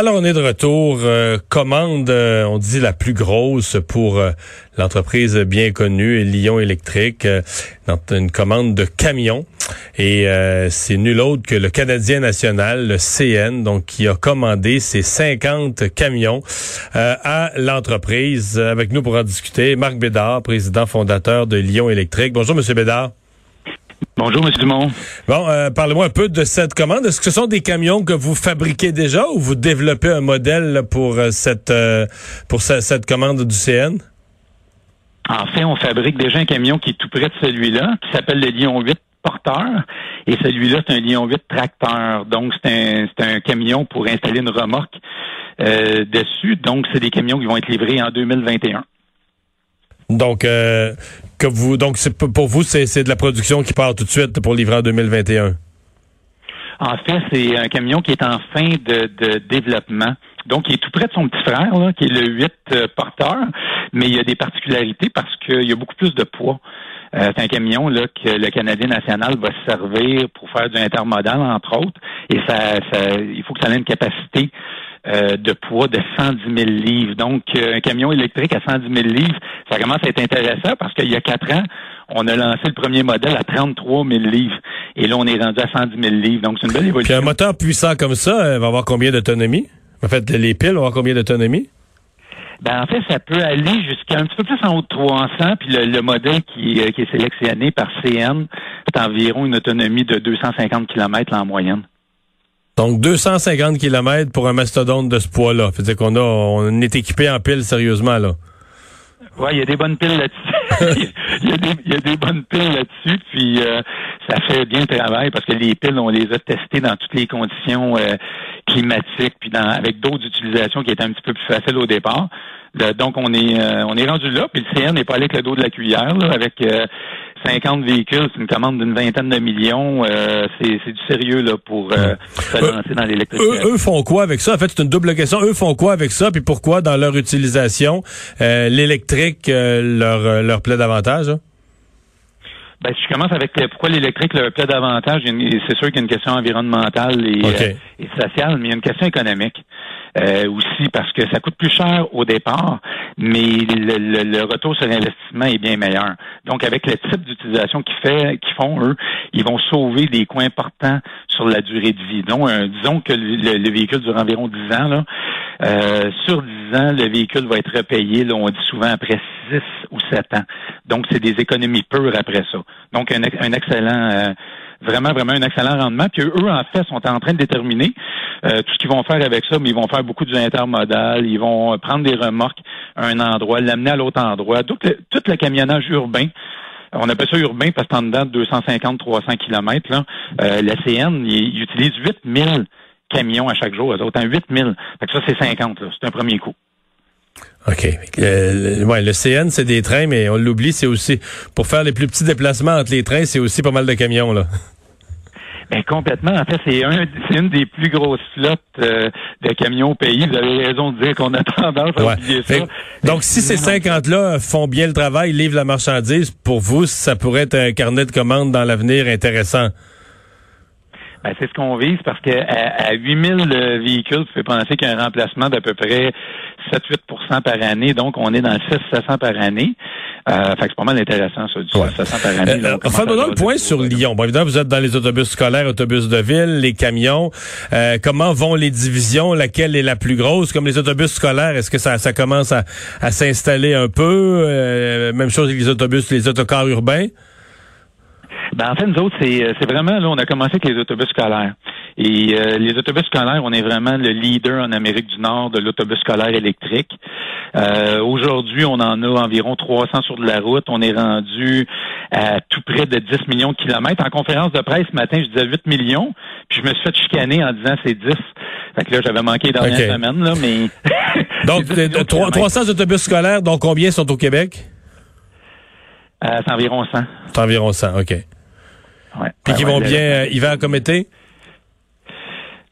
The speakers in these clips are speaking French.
Alors, on est de retour. Euh, commande, euh, on dit la plus grosse pour euh, l'entreprise bien connue, Lyon Électrique, une commande de camions. Et c'est nul autre que le Canadien national, le CN, donc qui a commandé ces 50 camions à l'entreprise. Avec nous pour en discuter, Marc Bédard, président fondateur de Lyon Électrique. Bonjour, Monsieur Bédard. Bonjour, M. Dumont. Bon, euh, parlez-moi un peu de cette commande. Est-ce que ce sont des camions que vous fabriquez déjà ou vous développez un modèle pour euh, cette euh, pour cette commande du CN? En fait, on fabrique déjà un camion qui est tout près de celui-là, qui s'appelle le Lion 8 porteur. Et celui-là, c'est un Lion 8 tracteur. Donc, c'est un, un camion pour installer une remorque dessus. Donc, c'est des camions qui vont être livrés en 2021. Donc, euh, donc pour vous, c'est de la production qui part tout de suite pour livrer en 2021. En fait, c'est un camion qui est en fin de, développement. Donc, il est tout près de son petit frère, qui est le 8 euh, porteur, mais il y a des particularités parce qu'il y a beaucoup plus de poids. Euh, c'est un camion là, que le Canadien national va se servir pour faire du intermodal, entre autres, et ça, ça il faut que ça ait une capacité euh, de poids de 110 000 livres. Donc, euh, un camion électrique à 110 000 livres, ça commence à être intéressant parce qu'il y a quatre ans, on a lancé le premier modèle à 33 000 livres. Et là, on est rendu à 110 000 livres. Donc, c'est une belle évolution. Puis un moteur puissant comme ça euh, va avoir combien d'autonomie? En fait, les piles vont avoir combien d'autonomie? Ben, en fait, ça peut aller jusqu'à un petit peu plus en haut de 300. Puis le, modèle qui, qui, est sélectionné par CN, c'est environ une autonomie de 250 km en moyenne. Donc 250 km pour un mastodonte de ce poids-là. Fait dire qu'on a, on est équipé en pile sérieusement là. Ouais, il y a des bonnes piles là-dessus. il, y a des bonnes piles là-dessus, puis euh, ça fait bien le travail parce que les piles, on les a testées dans toutes les conditions euh, climatiques, puis dans, avec d'autres utilisations qui étaient un petit peu plus faciles au départ. donc on est euh, on est rendu là, puis le CN n'est pas allé avec le dos de la cuillère, là, avec 50 véhicules, c'est une commande d'une vingtaine de millions. Euh, c'est, du sérieux là pour euh, se lancer dans l'électricité. Eux, font quoi avec ça? En fait, c'est une double question. Eux font quoi avec ça? Puis pourquoi, dans leur utilisation, euh, l'électrique leur, leur plaît davantage? Hein? Ben, si je commence avec pourquoi l'électrique leur plaît davantage, c'est sûr qu'il y a une question environnementale et, et sociale, mais il y a une question économique. Euh, aussi parce que ça coûte plus cher au départ, mais le, retour sur l'investissement est bien meilleur. Donc, avec le type d'utilisation qu'ils fait, qu'ils font, eux, ils vont sauver des coûts importants sur la durée de vie. Donc, disons que le, véhicule dure environ 10 ans. Là, euh, sur 10 ans, le véhicule va être repayé, là, on dit souvent après 6 ou 7 ans. Donc, c'est des économies pures après ça. Donc, un, un excellent... Euh, vraiment, vraiment un excellent rendement. Puis eux, en fait, sont en train de déterminer euh, tout ce qu'ils vont faire avec ça, mais ils vont faire beaucoup du intermodal, ils vont prendre des remorques à un endroit, l'amener à l'autre endroit. Tout le, tout le camionnage urbain. On appelle ça urbain parce que en dedans de 250-300 kilomètres, là, euh, la CN, il, utilise 8000 camions à chaque jour, autant 8000. Fait que ça, c'est 50, c'est un premier coup. OK. Euh, ouais, le CN, c'est des trains, mais on l'oublie, c'est aussi, pour faire les plus petits déplacements entre les trains, c'est aussi pas mal de camions, là. Ben complètement. En fait, c'est un, une des plus grosses flottes euh, de camions au pays. Vous avez raison de dire qu'on a tendance à oublier ça. donc, si ces 50-là font bien le travail, livrent la marchandise, pour vous, ça pourrait être un carnet de commandes dans l'avenir intéressant. Ben, c'est ce qu'on vise parce que à, 8000 euh, véhicules, vous pouvez penser qu'il y a un remplacement d'à peu près 7-8% par année. Donc, on est dans le 600 par année. Euh, fait que c'est pas mal intéressant, ça, du 700 par année. Euh, enfin, le point sur Lyon. Bon, évidemment, vous êtes dans les autobus scolaires, autobus de ville, les camions. Euh, comment vont les divisions? Laquelle est la plus grosse? Comme les autobus scolaires, est-ce que ça, ça commence à, à s'installer un peu? Euh, même chose avec les autobus, les autocars urbains? Ben, en fait, nous autres, c'est, euh, c'est vraiment, là, on a commencé avec les autobus scolaires. Et euh, les autobus scolaires, on est vraiment le leader en Amérique du Nord de l'autobus scolaire électrique. Euh, aujourd'hui, on en a environ 300 sur de la route. On est rendu à tout près de 10 millions de kilomètres. En conférence de presse ce matin, je disais 8 millions, puis je me suis fait chicaner en disant c'est 10. Fait que là, j'avais manqué dans dernière semaine, là, mais... donc, 300 autobus scolaires, donc combien sont au Québec? Euh, c'est environ 100. C'est environ 100, OK. Ouais. Puis qui vont bien euh, hiver comme été?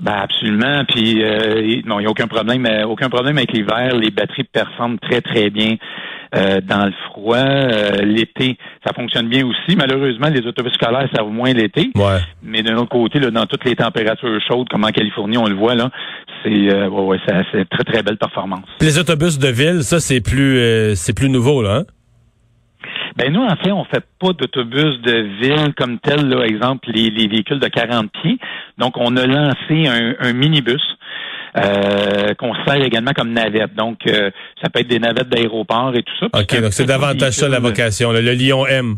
Ben absolument. Puis euh, non, il n'y a aucun problème, euh, aucun problème avec l'hiver. Les batteries performent très très bien. euh, dans le froid. l'été, ça fonctionne bien aussi. Malheureusement, les autobus scolaires servent moins l'été. Ouais. Mais d'un autre côté, là, dans toutes les températures chaudes, comme en Californie, on le voit là, c'est ouais, c'est très très belle performance. les autobus de ville, ça c'est plus c'est plus nouveau là. Hein? Ben nous, en fait, on fait pas d'autobus de ville comme tel, là, exemple, les, véhicules de 40 pieds. Donc, on a lancé un, minibus. Euh, qu'on sert également comme navette. Donc, euh, ça peut être des navettes d'aéroport et tout ça. OK, donc c'est davantage ça la vocation, le Lion M.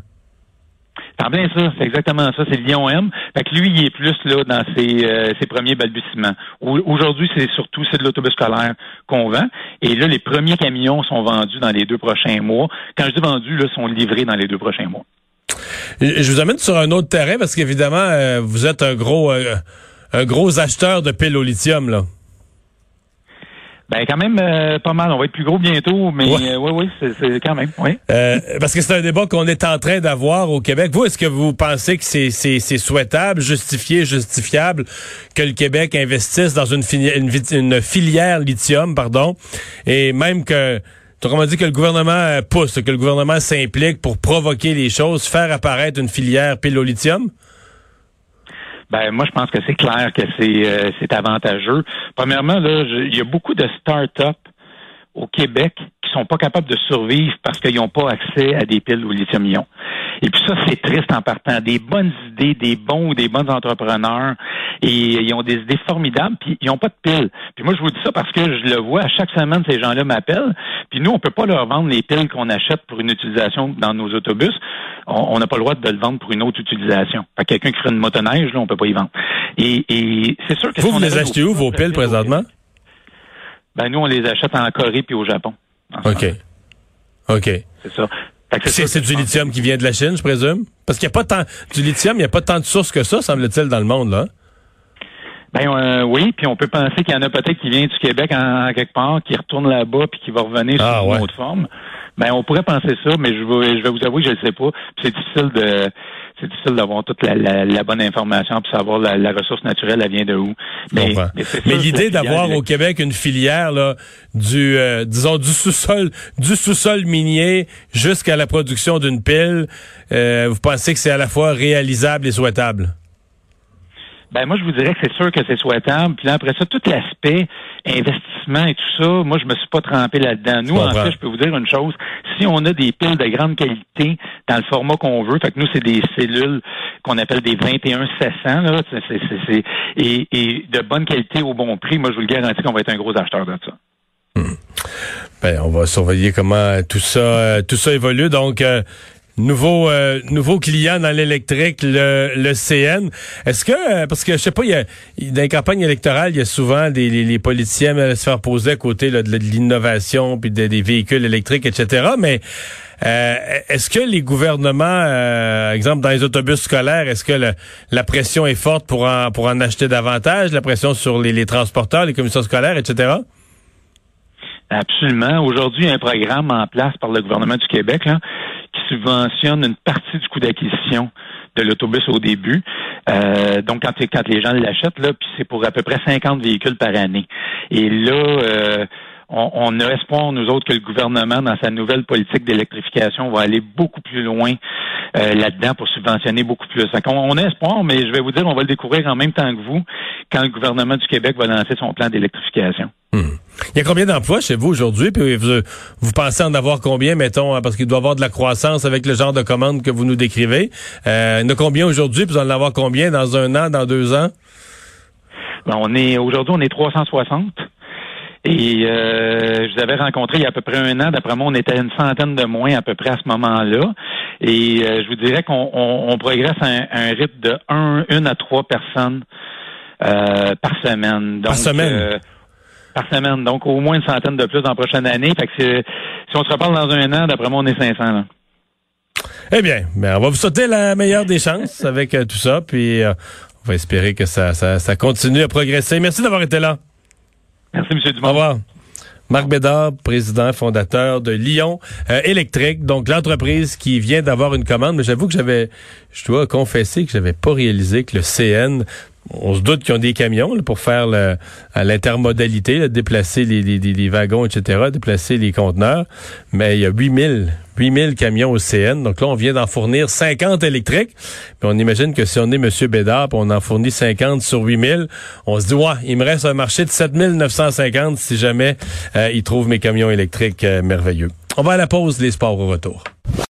C'est bien ça, c'est exactement ça, c'est le Lion M. Fait que lui, il est plus là dans ses, euh, ses premiers balbutiements. Aujourd'hui, c'est surtout c'est de l'autobus scolaire qu'on vend. Et là, les premiers camions sont vendus dans les deux prochains mois. Quand je dis vendus, là, sont livrés dans les deux prochains mois. Je vous amène sur un autre terrain parce qu'évidemment, euh, vous êtes un gros euh, un gros acheteur de piles au lithium, là. Ben quand même euh, pas mal. On va être plus gros bientôt, mais oui, euh, oui, c'est quand même. Oui. Euh, parce que c'est un débat qu'on est en train d'avoir au Québec. Vous, est-ce que vous pensez que c'est souhaitable, justifié, justifiable que le Québec investisse dans une, une, une filière lithium, pardon, et même que on dit que le gouvernement pousse, que le gouvernement s'implique pour provoquer les choses, faire apparaître une filière pile au lithium? Ben moi je pense que c'est clair que c'est euh, c'est avantageux. Premièrement là, il y a beaucoup de start-up au Québec sont pas capables de survivre parce qu'ils n'ont pas accès à des piles au lithium-ion. Et puis ça, c'est triste en partant. Des bonnes idées, des bons ou des bons entrepreneurs, et ils ont des idées formidables, puis ils n'ont pas de piles. Puis moi, je vous dis ça parce que je le vois à chaque semaine, ces gens-là m'appellent. Puis nous, on peut pas leur vendre les piles qu'on achète pour une utilisation dans nos autobus. On n'a pas le droit de le vendre pour une autre utilisation. Fait quelqu'un qui ferait une motoneige, là, on peut pas y vendre. Et, et c'est sûr que... Vous, vous les achetez où, vos piles, présentement? Ben, nous, on les achète en Corée puis au Japon. OK. OK. C'est ça. C'est du lithium qui vient de la Chine, je présume? Parce qu'il n'y a pas tant du lithium, il n'y a pas tant de sources que ça, semble-t-il, dans le monde, là. Ben euh, oui, puis on peut penser qu'il y en a peut-être qui vient du Québec en, quelque part, qui retourne là-bas puis qui va revenir ah, sous une autre forme. Ben on pourrait penser ça, mais je vais, je vais vous avouer que je ne sais pas. C'est difficile de c'est difficile d'avoir toute la, bonne information pour savoir la, ressource naturelle, elle vient de où. Mais, mais, l'idée d'avoir au Québec une filière là, du euh, disons du sous-sol du sous-sol minier jusqu'à la production d'une pile, euh, vous pensez que c'est à la fois réalisable et souhaitable? Ben moi, je vous dirais que c'est sûr que c'est souhaitable. Puis là, après ça, tout l'aspect investissement et tout ça, moi, je me suis pas trempé là-dedans. Nous, en fait, je peux vous dire une chose. Si on a des piles de grande qualité dans le format qu'on veut, fait que nous, c'est des cellules qu'on appelle des 21 700, là, c'est, et, et, de bonne qualité au bon prix, moi, je vous le garantis qu'on va être un gros acheteur de ça. Hmm. Ben, on va surveiller comment tout ça, euh, tout ça évolue. Donc, euh, Nouveau euh, nouveau client dans l'électrique, le, le CN. Est-ce que euh, parce que je sais pas, il y a dans les campagnes électorales, il y a souvent des les, politiciens à se faire poser à côté de, l'innovation puis des véhicules électriques, etc. Mais euh, est-ce que les gouvernements, exemple dans les autobus scolaires, est-ce que la pression est forte pour en pour en acheter davantage, la pression sur les, les transporteurs, les commissions scolaires, etc. Absolument. Aujourd'hui, il y a un programme en place par le gouvernement du Québec là, subventionne une partie du coût d'acquisition de l'autobus au début. Euh, donc, quand, quand les gens l'achètent, puis c'est pour à peu près 50 véhicules par année. Et là, euh, on, on, a espoir, nous autres, que le gouvernement, dans sa nouvelle politique d'électrification, va aller beaucoup plus loin euh, là-dedans pour subventionner beaucoup plus. Donc, on, on, a espoir, mais je vais vous dire, on va le découvrir en même temps que vous quand le gouvernement du Québec va lancer son plan d'électrification. Hmm. Il y a combien d'emplois chez vous aujourd'hui? Puis vous, vous, pensez en avoir combien, mettons, hein, parce qu'il doit y avoir de la croissance avec le genre de commande que vous nous décrivez. Euh, il y en a combien aujourd'hui? Puis vous en avoir combien dans un an, dans deux ans? Ben, on est aujourd'hui, on est 360. Et euh, je vous avais rencontré il y a à peu près un an. D'après moi, on était à une centaine de moins à peu près à ce moment-là. Et euh, je vous dirais qu'on progresse à un, rythme de un, une à trois personnes euh, par semaine. par semaine? par semaine. Donc, au moins une centaine de plus dans la prochaine année. Fait que si on se reparle dans un an, d'après moi, on est 500. Eh bien, ben, on va vous souhaiter la meilleure des chances avec tout ça. Puis, on va espérer que ça, ça, ça continue à progresser. Merci d'avoir été là. Merci, M. Dumont. Au revoir. Marc Bédard, président fondateur de Lyon euh, Électrique, donc l'entreprise qui vient d'avoir une commande. Mais j'avoue que j'avais, je dois confesser que j'avais pas réalisé que le CN on se doute qu'ils ont des camions pour faire l'intermodalité, déplacer les, les, wagons, etc., déplacer les conteneurs. Mais il y a 8000 8000 camions au CN. Donc là, on vient d'en fournir 50 électriques. Mais on imagine que si on est M. Bédard, on en fournit 50 sur 8000, on se dit, ouais, il me reste un marché de 7950 si jamais euh, il trouve mes camions électriques euh, merveilleux. On va à la pause, les sports au retour.